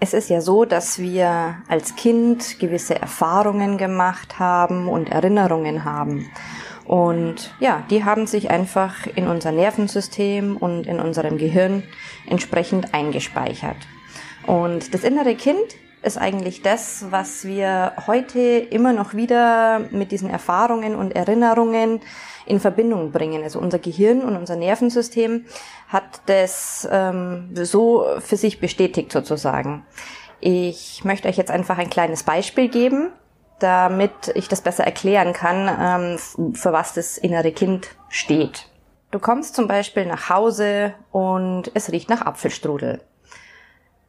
Es ist ja so, dass wir als Kind gewisse Erfahrungen gemacht haben und Erinnerungen haben. Und ja, die haben sich einfach in unser Nervensystem und in unserem Gehirn entsprechend eingespeichert. Und das innere Kind ist eigentlich das, was wir heute immer noch wieder mit diesen Erfahrungen und Erinnerungen in Verbindung bringen. Also unser Gehirn und unser Nervensystem hat das ähm, so für sich bestätigt sozusagen. Ich möchte euch jetzt einfach ein kleines Beispiel geben, damit ich das besser erklären kann, ähm, für was das innere Kind steht. Du kommst zum Beispiel nach Hause und es riecht nach Apfelstrudel.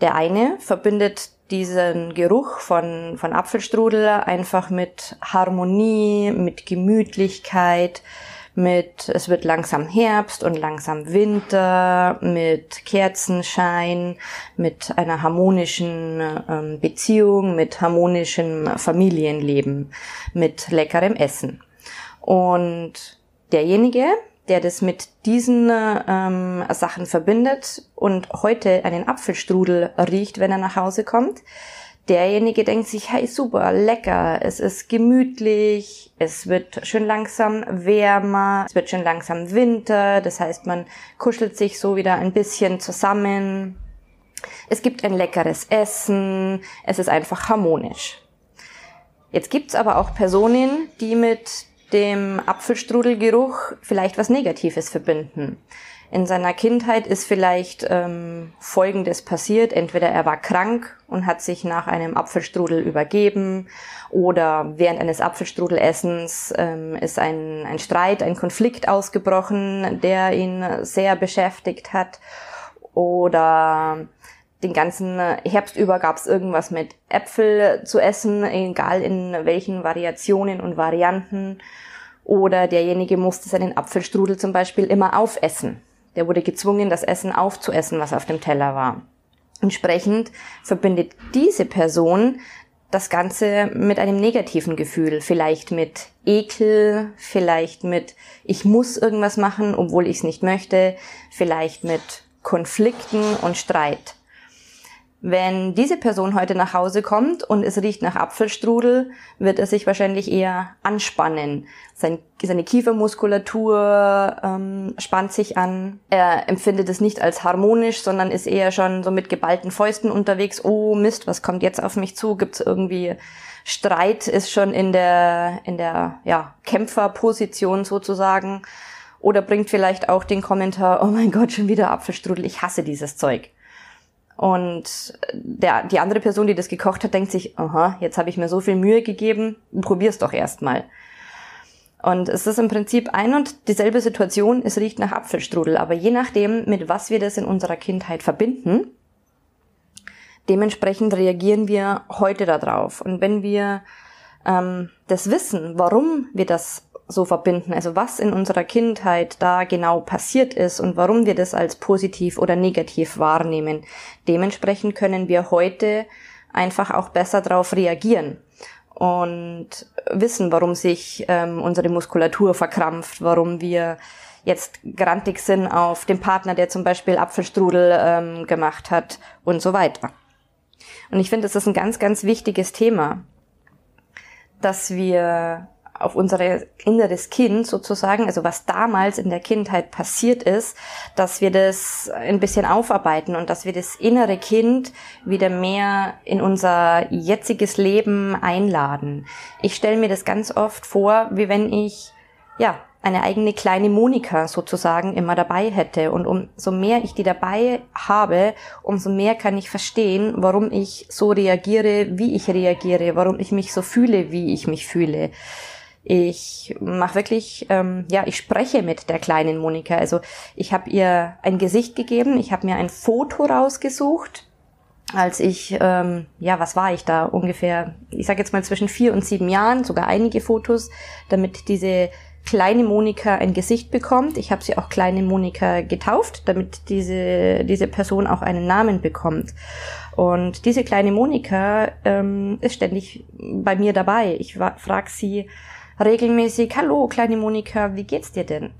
Der eine verbindet diesen Geruch von, von Apfelstrudel einfach mit Harmonie, mit Gemütlichkeit, mit es wird langsam Herbst und langsam Winter, mit Kerzenschein, mit einer harmonischen ähm, Beziehung, mit harmonischem Familienleben, mit leckerem Essen. Und derjenige, der das mit diesen ähm, Sachen verbindet und heute einen Apfelstrudel riecht, wenn er nach Hause kommt, derjenige denkt sich, hey, super, lecker, es ist gemütlich, es wird schön langsam wärmer, es wird schön langsam Winter, das heißt, man kuschelt sich so wieder ein bisschen zusammen. Es gibt ein leckeres Essen, es ist einfach harmonisch. Jetzt gibt's aber auch Personen, die mit dem Apfelstrudelgeruch vielleicht was Negatives verbinden. In seiner Kindheit ist vielleicht ähm, Folgendes passiert. Entweder er war krank und hat sich nach einem Apfelstrudel übergeben oder während eines Apfelstrudelessens ähm, ist ein, ein Streit, ein Konflikt ausgebrochen, der ihn sehr beschäftigt hat. Oder den ganzen Herbst über gab es irgendwas mit Äpfel zu essen, egal in welchen Variationen und Varianten. Oder derjenige musste seinen Apfelstrudel zum Beispiel immer aufessen. Der wurde gezwungen, das Essen aufzuessen, was auf dem Teller war. Entsprechend verbindet diese Person das Ganze mit einem negativen Gefühl, vielleicht mit Ekel, vielleicht mit ich muss irgendwas machen, obwohl ich es nicht möchte, vielleicht mit Konflikten und Streit. Wenn diese Person heute nach Hause kommt und es riecht nach Apfelstrudel, wird er sich wahrscheinlich eher anspannen. Sein, seine Kiefermuskulatur ähm, spannt sich an. Er empfindet es nicht als harmonisch, sondern ist eher schon so mit geballten Fäusten unterwegs. Oh Mist, was kommt jetzt auf mich zu? Gibt's irgendwie Streit? Ist schon in der in der ja, Kämpferposition sozusagen. Oder bringt vielleicht auch den Kommentar: Oh mein Gott, schon wieder Apfelstrudel. Ich hasse dieses Zeug. Und der, die andere Person, die das gekocht hat, denkt sich, aha, jetzt habe ich mir so viel Mühe gegeben, probier's doch erstmal. Und es ist im Prinzip ein und dieselbe Situation, es riecht nach Apfelstrudel, aber je nachdem, mit was wir das in unserer Kindheit verbinden, dementsprechend reagieren wir heute darauf. Und wenn wir ähm, das wissen, warum wir das so verbinden. Also was in unserer Kindheit da genau passiert ist und warum wir das als positiv oder negativ wahrnehmen. Dementsprechend können wir heute einfach auch besser darauf reagieren und wissen, warum sich ähm, unsere Muskulatur verkrampft, warum wir jetzt grantig sind auf den Partner, der zum Beispiel Apfelstrudel ähm, gemacht hat und so weiter. Und ich finde, das ist ein ganz, ganz wichtiges Thema, dass wir auf unser inneres Kind sozusagen, also was damals in der Kindheit passiert ist, dass wir das ein bisschen aufarbeiten und dass wir das innere Kind wieder mehr in unser jetziges Leben einladen. Ich stelle mir das ganz oft vor, wie wenn ich, ja, eine eigene kleine Monika sozusagen immer dabei hätte. Und umso mehr ich die dabei habe, umso mehr kann ich verstehen, warum ich so reagiere, wie ich reagiere, warum ich mich so fühle, wie ich mich fühle. Ich mache wirklich, ähm, ja, ich spreche mit der kleinen Monika. Also ich habe ihr ein Gesicht gegeben, ich habe mir ein Foto rausgesucht als ich, ähm, ja, was war ich da ungefähr, ich sage jetzt mal zwischen vier und sieben Jahren, sogar einige Fotos, damit diese kleine Monika ein Gesicht bekommt. Ich habe sie auch kleine Monika getauft, damit diese, diese Person auch einen Namen bekommt. Und diese kleine Monika ähm, ist ständig bei mir dabei. Ich frage sie regelmäßig, hallo kleine Monika, wie geht's dir denn?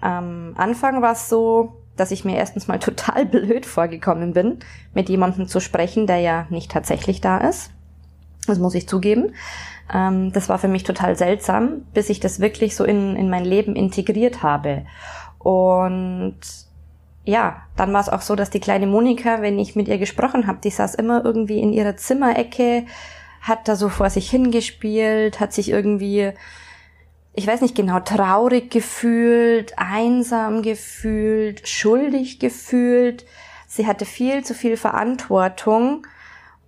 Am Anfang war es so, dass ich mir erstens mal total blöd vorgekommen bin, mit jemandem zu sprechen, der ja nicht tatsächlich da ist. Das muss ich zugeben. Ähm, das war für mich total seltsam, bis ich das wirklich so in, in mein Leben integriert habe. Und ja, dann war es auch so, dass die kleine Monika, wenn ich mit ihr gesprochen habe, die saß immer irgendwie in ihrer Zimmerecke, hat da so vor sich hingespielt, hat sich irgendwie, ich weiß nicht genau, traurig gefühlt, einsam gefühlt, schuldig gefühlt. Sie hatte viel zu viel Verantwortung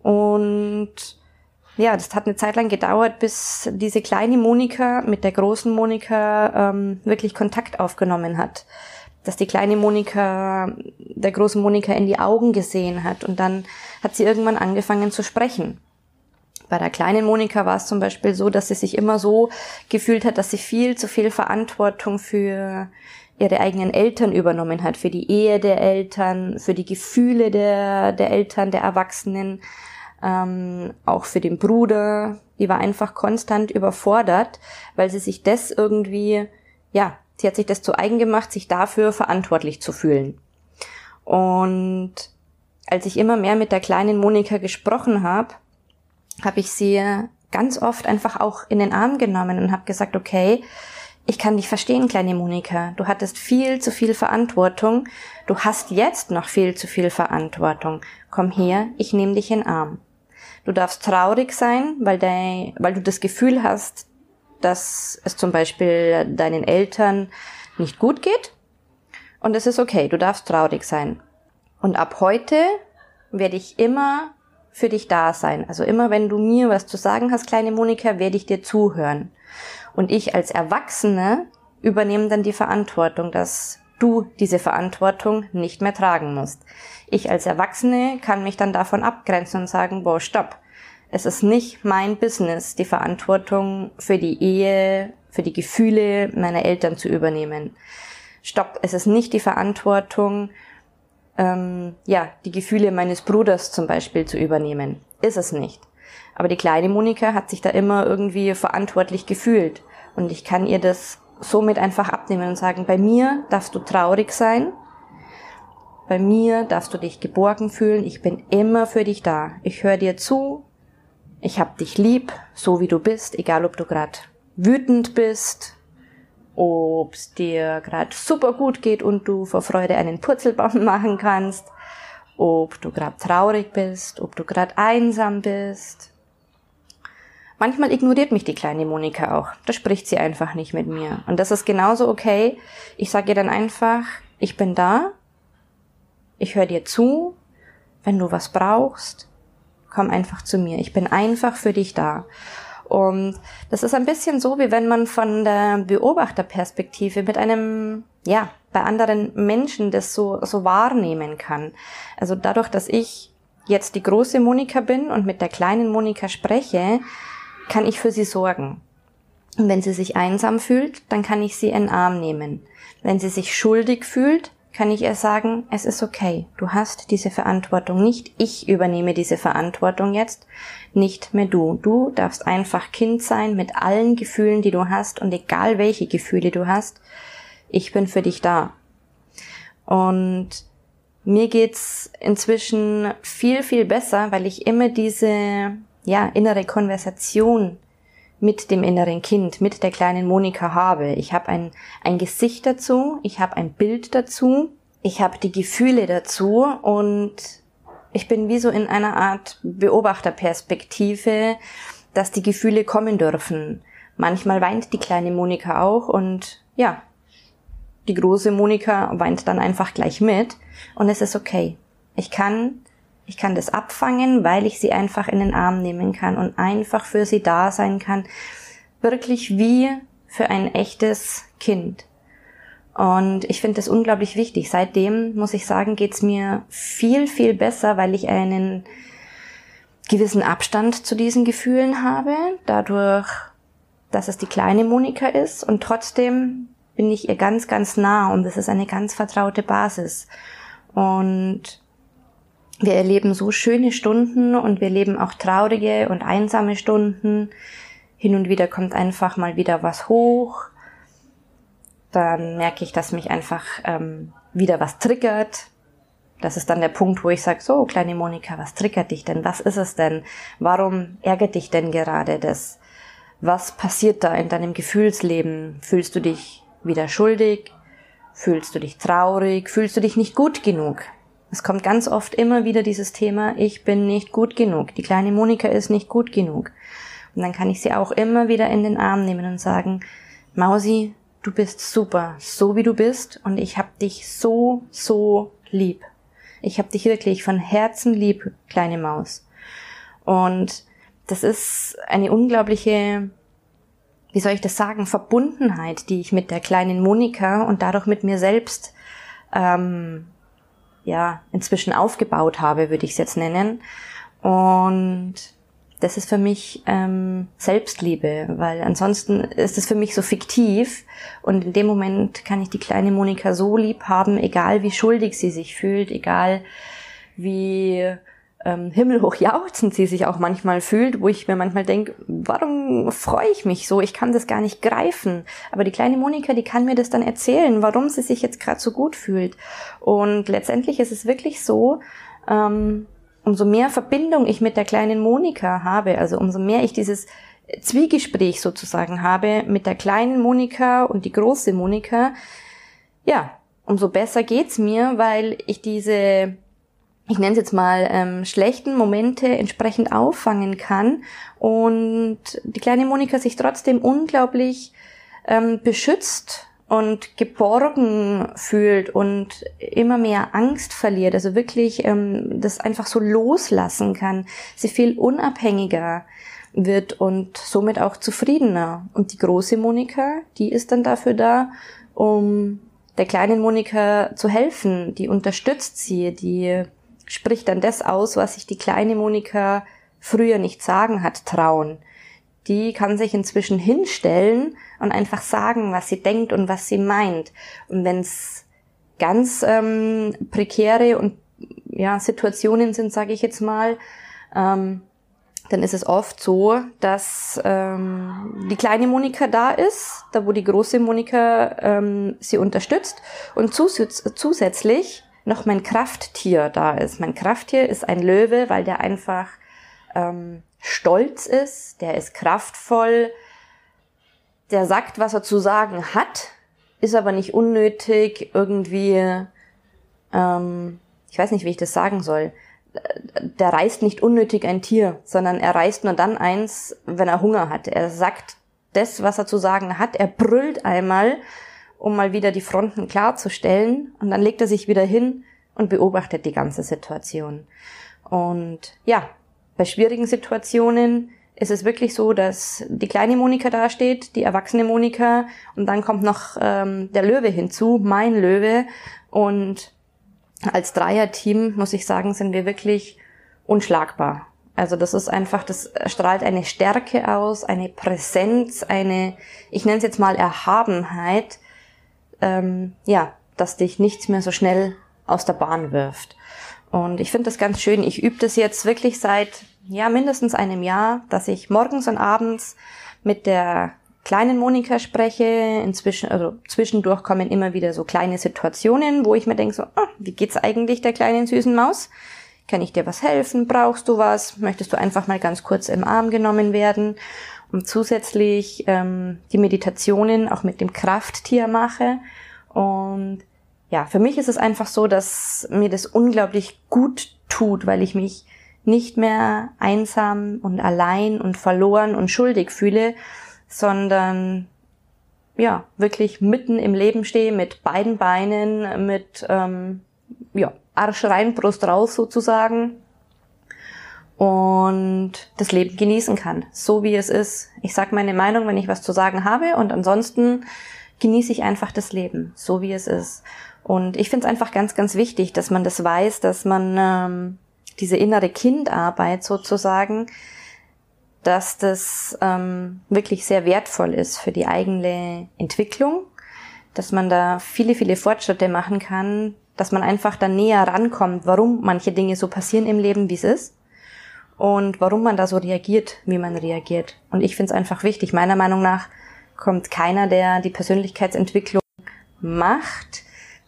und ja, das hat eine Zeit lang gedauert, bis diese kleine Monika mit der großen Monika ähm, wirklich Kontakt aufgenommen hat. Dass die kleine Monika der großen Monika in die Augen gesehen hat und dann hat sie irgendwann angefangen zu sprechen. Bei der kleinen Monika war es zum Beispiel so, dass sie sich immer so gefühlt hat, dass sie viel zu viel Verantwortung für ihre eigenen Eltern übernommen hat, für die Ehe der Eltern, für die Gefühle der, der Eltern, der Erwachsenen ähm, auch für den Bruder. Die war einfach konstant überfordert, weil sie sich das irgendwie, ja, sie hat sich das zu eigen gemacht, sich dafür verantwortlich zu fühlen. Und als ich immer mehr mit der kleinen Monika gesprochen habe, habe ich sie ganz oft einfach auch in den Arm genommen und habe gesagt, okay, ich kann dich verstehen, kleine Monika. Du hattest viel zu viel Verantwortung. Du hast jetzt noch viel zu viel Verantwortung. Komm her, ich nehme dich in den Arm. Du darfst traurig sein, weil, dein, weil du das Gefühl hast, dass es zum Beispiel deinen Eltern nicht gut geht. Und es ist okay, du darfst traurig sein. Und ab heute werde ich immer für dich da sein. Also immer wenn du mir was zu sagen hast, kleine Monika, werde ich dir zuhören. Und ich als Erwachsene übernehme dann die Verantwortung, dass du diese Verantwortung nicht mehr tragen musst. Ich als Erwachsene kann mich dann davon abgrenzen und sagen, boah, stopp. Es ist nicht mein Business, die Verantwortung für die Ehe, für die Gefühle meiner Eltern zu übernehmen. Stopp, es ist nicht die Verantwortung, ähm, ja, die Gefühle meines Bruders zum Beispiel zu übernehmen. Ist es nicht. Aber die kleine Monika hat sich da immer irgendwie verantwortlich gefühlt. Und ich kann ihr das somit einfach abnehmen und sagen, bei mir darfst du traurig sein, bei mir darfst du dich geborgen fühlen, ich bin immer für dich da. Ich höre dir zu, ich hab dich lieb, so wie du bist, egal ob du gerade wütend bist, ob es dir gerade super gut geht und du vor Freude einen Purzelbaum machen kannst, ob du gerade traurig bist, ob du gerade einsam bist, Manchmal ignoriert mich die kleine Monika auch. Da spricht sie einfach nicht mit mir. Und das ist genauso okay. Ich sage ihr dann einfach, ich bin da, ich höre dir zu, wenn du was brauchst, komm einfach zu mir. Ich bin einfach für dich da. Und das ist ein bisschen so, wie wenn man von der Beobachterperspektive mit einem, ja, bei anderen Menschen das so, so wahrnehmen kann. Also dadurch, dass ich jetzt die große Monika bin und mit der kleinen Monika spreche, kann ich für sie sorgen. Und wenn sie sich einsam fühlt, dann kann ich sie in den Arm nehmen. Wenn sie sich schuldig fühlt, kann ich ihr sagen, es ist okay, du hast diese Verantwortung nicht, ich übernehme diese Verantwortung jetzt, nicht mehr du. Du darfst einfach Kind sein mit allen Gefühlen, die du hast und egal welche Gefühle du hast, ich bin für dich da. Und mir geht's inzwischen viel, viel besser, weil ich immer diese ja, innere Konversation mit dem inneren Kind, mit der kleinen Monika habe. Ich habe ein, ein Gesicht dazu, ich habe ein Bild dazu, ich habe die Gefühle dazu und ich bin wie so in einer Art Beobachterperspektive, dass die Gefühle kommen dürfen. Manchmal weint die kleine Monika auch und ja, die große Monika weint dann einfach gleich mit und es ist okay. Ich kann ich kann das abfangen, weil ich sie einfach in den Arm nehmen kann und einfach für sie da sein kann. Wirklich wie für ein echtes Kind. Und ich finde das unglaublich wichtig. Seitdem, muss ich sagen, geht's mir viel, viel besser, weil ich einen gewissen Abstand zu diesen Gefühlen habe, dadurch, dass es die kleine Monika ist und trotzdem bin ich ihr ganz, ganz nah und das ist eine ganz vertraute Basis. Und wir erleben so schöne Stunden und wir erleben auch traurige und einsame Stunden. Hin und wieder kommt einfach mal wieder was hoch. Dann merke ich, dass mich einfach ähm, wieder was triggert. Das ist dann der Punkt, wo ich sage, so, kleine Monika, was triggert dich denn? Was ist es denn? Warum ärgert dich denn gerade das? Was passiert da in deinem Gefühlsleben? Fühlst du dich wieder schuldig? Fühlst du dich traurig? Fühlst du dich nicht gut genug? Es kommt ganz oft immer wieder dieses Thema, ich bin nicht gut genug. Die kleine Monika ist nicht gut genug. Und dann kann ich sie auch immer wieder in den Arm nehmen und sagen, Mausi, du bist super, so wie du bist und ich hab dich so, so lieb. Ich hab dich wirklich von Herzen lieb, kleine Maus. Und das ist eine unglaubliche, wie soll ich das sagen, Verbundenheit, die ich mit der kleinen Monika und dadurch mit mir selbst ähm, ja inzwischen aufgebaut habe, würde ich es jetzt nennen. Und das ist für mich ähm, Selbstliebe, weil ansonsten ist es für mich so fiktiv und in dem Moment kann ich die kleine Monika so lieb haben, egal wie schuldig sie sich fühlt, egal wie ähm, himmelhoch jauchzend sie sich auch manchmal fühlt, wo ich mir manchmal denke, warum freue ich mich so? Ich kann das gar nicht greifen. Aber die kleine Monika, die kann mir das dann erzählen, warum sie sich jetzt gerade so gut fühlt. Und letztendlich ist es wirklich so, ähm, umso mehr Verbindung ich mit der kleinen Monika habe, also umso mehr ich dieses Zwiegespräch sozusagen habe mit der kleinen Monika und die große Monika, ja, umso besser geht's mir, weil ich diese ich nenne es jetzt mal, ähm, schlechten Momente entsprechend auffangen kann und die kleine Monika sich trotzdem unglaublich ähm, beschützt und geborgen fühlt und immer mehr Angst verliert, also wirklich ähm, das einfach so loslassen kann, sie viel unabhängiger wird und somit auch zufriedener. Und die große Monika, die ist dann dafür da, um der kleinen Monika zu helfen, die unterstützt sie, die spricht dann das aus, was sich die kleine Monika früher nicht sagen hat trauen. Die kann sich inzwischen hinstellen und einfach sagen, was sie denkt und was sie meint. Und wenn es ganz ähm, prekäre und ja Situationen sind, sage ich jetzt mal, ähm, dann ist es oft so, dass ähm, die kleine Monika da ist, da wo die große Monika ähm, sie unterstützt und zus zusätzlich noch mein Krafttier da ist. Mein Krafttier ist ein Löwe, weil der einfach ähm, stolz ist, der ist kraftvoll, der sagt, was er zu sagen hat, ist aber nicht unnötig irgendwie, ähm, ich weiß nicht, wie ich das sagen soll. Der reißt nicht unnötig ein Tier, sondern er reißt nur dann eins, wenn er Hunger hat. Er sagt das, was er zu sagen hat. Er brüllt einmal um mal wieder die Fronten klarzustellen. Und dann legt er sich wieder hin und beobachtet die ganze Situation. Und ja, bei schwierigen Situationen ist es wirklich so, dass die kleine Monika dasteht, die erwachsene Monika und dann kommt noch ähm, der Löwe hinzu, mein Löwe. Und als Dreierteam, muss ich sagen, sind wir wirklich unschlagbar. Also das ist einfach, das strahlt eine Stärke aus, eine Präsenz, eine, ich nenne es jetzt mal Erhabenheit, ähm, ja, dass dich nichts mehr so schnell aus der Bahn wirft. Und ich finde das ganz schön. Ich übe das jetzt wirklich seit ja mindestens einem Jahr, dass ich morgens und abends mit der kleinen Monika spreche. Inzwischen, also zwischendurch kommen immer wieder so kleine Situationen, wo ich mir denke so, oh, wie geht's eigentlich der kleinen süßen Maus? Kann ich dir was helfen? Brauchst du was? Möchtest du einfach mal ganz kurz im Arm genommen werden? Und zusätzlich ähm, die Meditationen auch mit dem Krafttier mache. Und ja, für mich ist es einfach so, dass mir das unglaublich gut tut, weil ich mich nicht mehr einsam und allein und verloren und schuldig fühle, sondern ja, wirklich mitten im Leben stehe mit beiden Beinen, mit ähm, ja, Arsch rein, Brust raus sozusagen und das Leben genießen kann, so wie es ist. Ich sage meine Meinung, wenn ich was zu sagen habe und ansonsten genieße ich einfach das Leben, so wie es ist. Und ich finde es einfach ganz, ganz wichtig, dass man das weiß, dass man ähm, diese innere Kindarbeit sozusagen, dass das ähm, wirklich sehr wertvoll ist für die eigene Entwicklung, dass man da viele, viele Fortschritte machen kann, dass man einfach dann näher rankommt, warum manche Dinge so passieren im Leben, wie es ist und warum man da so reagiert, wie man reagiert. Und ich finde es einfach wichtig. Meiner Meinung nach kommt keiner, der die Persönlichkeitsentwicklung macht,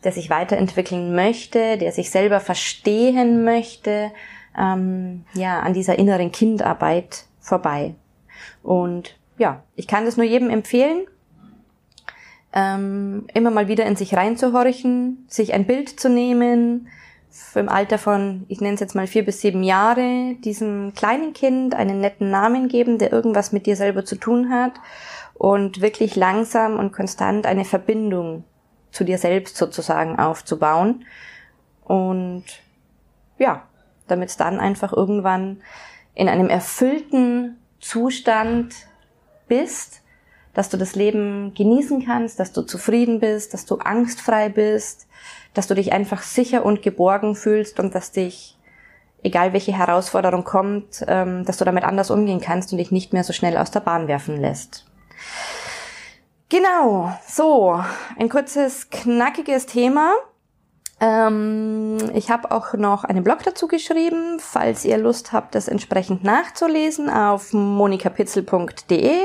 der sich weiterentwickeln möchte, der sich selber verstehen möchte, ähm, ja, an dieser inneren Kindarbeit vorbei. Und ja, ich kann das nur jedem empfehlen, ähm, immer mal wieder in sich reinzuhorchen, sich ein Bild zu nehmen, im Alter von, ich nenne es jetzt mal vier bis sieben Jahre, diesem kleinen Kind einen netten Namen geben, der irgendwas mit dir selber zu tun hat und wirklich langsam und konstant eine Verbindung zu dir selbst sozusagen aufzubauen. Und ja, damit es dann einfach irgendwann in einem erfüllten Zustand bist, dass du das Leben genießen kannst, dass du zufrieden bist, dass du angstfrei bist, dass du dich einfach sicher und geborgen fühlst und dass dich, egal welche Herausforderung kommt, ähm, dass du damit anders umgehen kannst und dich nicht mehr so schnell aus der Bahn werfen lässt. Genau, so, ein kurzes, knackiges Thema. Ähm, ich habe auch noch einen Blog dazu geschrieben, falls ihr Lust habt, das entsprechend nachzulesen auf monikapitzel.de.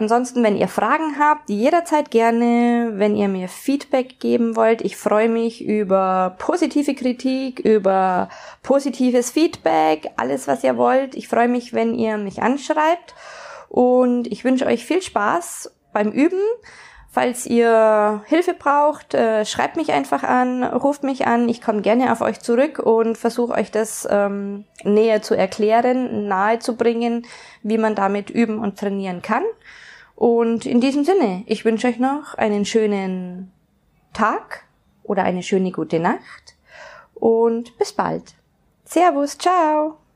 Ansonsten, wenn ihr Fragen habt, jederzeit gerne, wenn ihr mir Feedback geben wollt. Ich freue mich über positive Kritik, über positives Feedback, alles was ihr wollt. Ich freue mich, wenn ihr mich anschreibt und ich wünsche euch viel Spaß beim Üben. Falls ihr Hilfe braucht, äh, schreibt mich einfach an, ruft mich an. Ich komme gerne auf euch zurück und versuche euch das ähm, näher zu erklären, nahe zu bringen, wie man damit üben und trainieren kann. Und in diesem Sinne, ich wünsche euch noch einen schönen Tag oder eine schöne gute Nacht und bis bald. Servus, ciao.